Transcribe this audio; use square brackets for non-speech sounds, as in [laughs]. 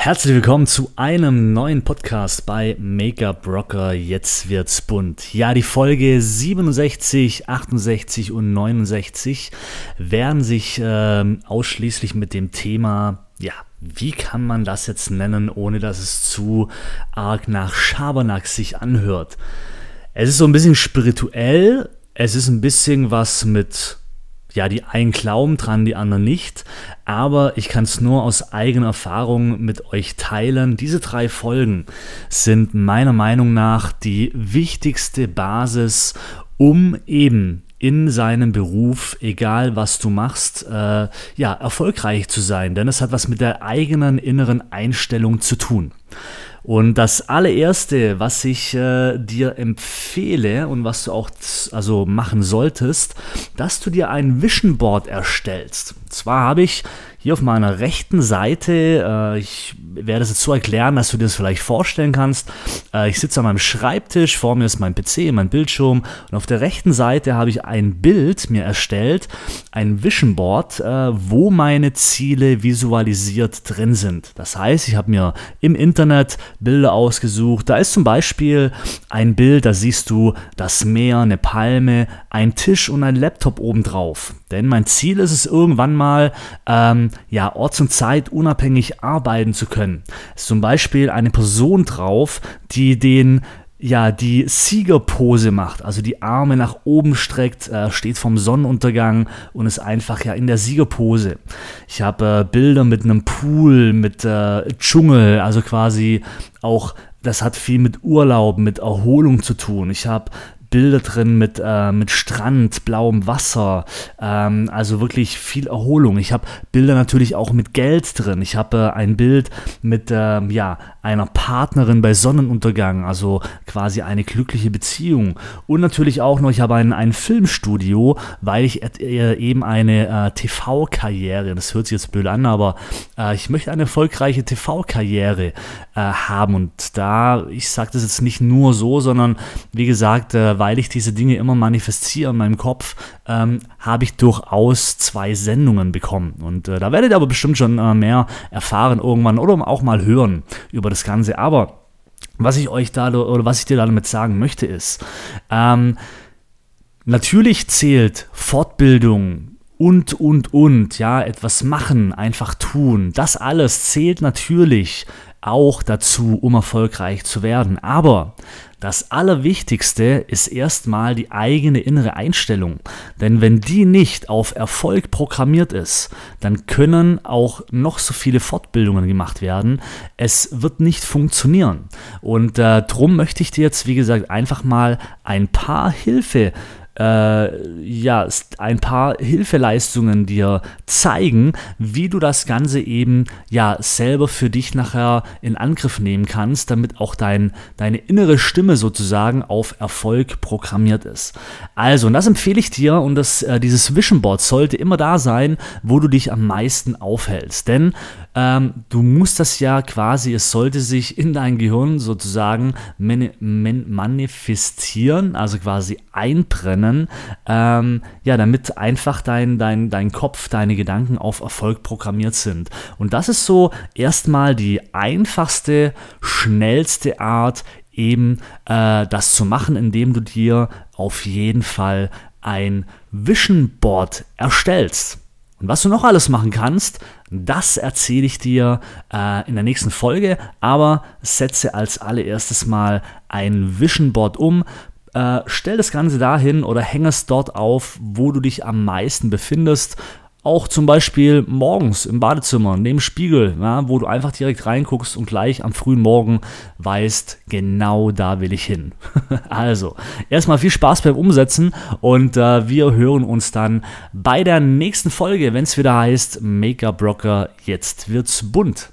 Herzlich willkommen zu einem neuen Podcast bei Make-up Rocker. Jetzt wird's bunt. Ja, die Folge 67, 68 und 69 werden sich äh, ausschließlich mit dem Thema, ja, wie kann man das jetzt nennen, ohne dass es zu arg nach Schabernack sich anhört. Es ist so ein bisschen spirituell, es ist ein bisschen was mit ja, die einen glauben dran, die anderen nicht. Aber ich kann es nur aus eigener Erfahrung mit euch teilen. Diese drei Folgen sind meiner Meinung nach die wichtigste Basis, um eben in seinem Beruf, egal was du machst, äh, ja, erfolgreich zu sein. Denn es hat was mit der eigenen inneren Einstellung zu tun. Und das allererste, was ich äh, dir empfehle und was du auch also machen solltest, dass du dir ein Vision Board erstellst. Zwar habe ich hier auf meiner rechten Seite, äh, ich werde es jetzt so erklären, dass du dir das vielleicht vorstellen kannst. Äh, ich sitze an meinem Schreibtisch, vor mir ist mein PC, mein Bildschirm und auf der rechten Seite habe ich ein Bild mir erstellt, ein Vision Board, äh, wo meine Ziele visualisiert drin sind. Das heißt, ich habe mir im Internet Bilder ausgesucht. Da ist zum Beispiel ein Bild, da siehst du das Meer, eine Palme, ein Tisch und ein Laptop obendrauf. Denn mein Ziel ist es irgendwann mal, ähm, ja, orts- und Zeit unabhängig arbeiten zu können. Zum Beispiel eine Person drauf, die den ja, die Siegerpose macht, also die Arme nach oben streckt, äh, steht vom Sonnenuntergang und ist einfach ja in der Siegerpose. Ich habe äh, Bilder mit einem Pool, mit äh, Dschungel, also quasi auch das hat viel mit Urlaub, mit Erholung zu tun. Ich habe Bilder drin mit, äh, mit Strand, blauem Wasser, ähm, also wirklich viel Erholung. Ich habe Bilder natürlich auch mit Geld drin. Ich habe äh, ein Bild mit ähm, ja, einer Partnerin bei Sonnenuntergang, also quasi eine glückliche Beziehung. Und natürlich auch noch, ich habe ein, ein Filmstudio, weil ich äh, eben eine äh, TV-Karriere, das hört sich jetzt blöd an, aber äh, ich möchte eine erfolgreiche TV-Karriere äh, haben. Und da, ich sage das jetzt nicht nur so, sondern wie gesagt, äh, weil ich diese Dinge immer manifestiere in meinem Kopf, ähm, habe ich durchaus zwei Sendungen bekommen. Und äh, da werdet ihr aber bestimmt schon äh, mehr erfahren irgendwann oder auch mal hören über das Ganze. Aber was ich euch da oder was ich dir damit sagen möchte, ist, ähm, natürlich zählt Fortbildung, und, und, und, ja, etwas machen, einfach tun. Das alles zählt natürlich auch dazu, um erfolgreich zu werden. Aber das Allerwichtigste ist erstmal die eigene innere Einstellung. Denn wenn die nicht auf Erfolg programmiert ist, dann können auch noch so viele Fortbildungen gemacht werden. Es wird nicht funktionieren. Und äh, darum möchte ich dir jetzt, wie gesagt, einfach mal ein paar Hilfe äh, ja, ein paar Hilfeleistungen dir zeigen, wie du das Ganze eben ja selber für dich nachher in Angriff nehmen kannst, damit auch dein, deine innere Stimme sozusagen auf Erfolg programmiert ist. Also, und das empfehle ich dir und das, äh, dieses Vision Board sollte immer da sein, wo du dich am meisten aufhältst. Denn ähm, du musst das ja quasi, es sollte sich in dein Gehirn sozusagen manifestieren, also quasi einbrennen ähm, ja, damit einfach dein, dein, dein Kopf, deine Gedanken auf Erfolg programmiert sind. Und das ist so erstmal die einfachste, schnellste Art, eben äh, das zu machen, indem du dir auf jeden Fall ein Vision Board erstellst. Und was du noch alles machen kannst, das erzähle ich dir äh, in der nächsten Folge, aber setze als allererstes mal ein Vision Board um, äh, stell das Ganze dahin oder häng es dort auf, wo du dich am meisten befindest. Auch zum Beispiel morgens im Badezimmer, neben Spiegel, ja, wo du einfach direkt reinguckst und gleich am frühen Morgen weißt, genau da will ich hin. [laughs] also, erstmal viel Spaß beim Umsetzen und äh, wir hören uns dann bei der nächsten Folge, wenn es wieder heißt Make-up Rocker, jetzt wird's bunt.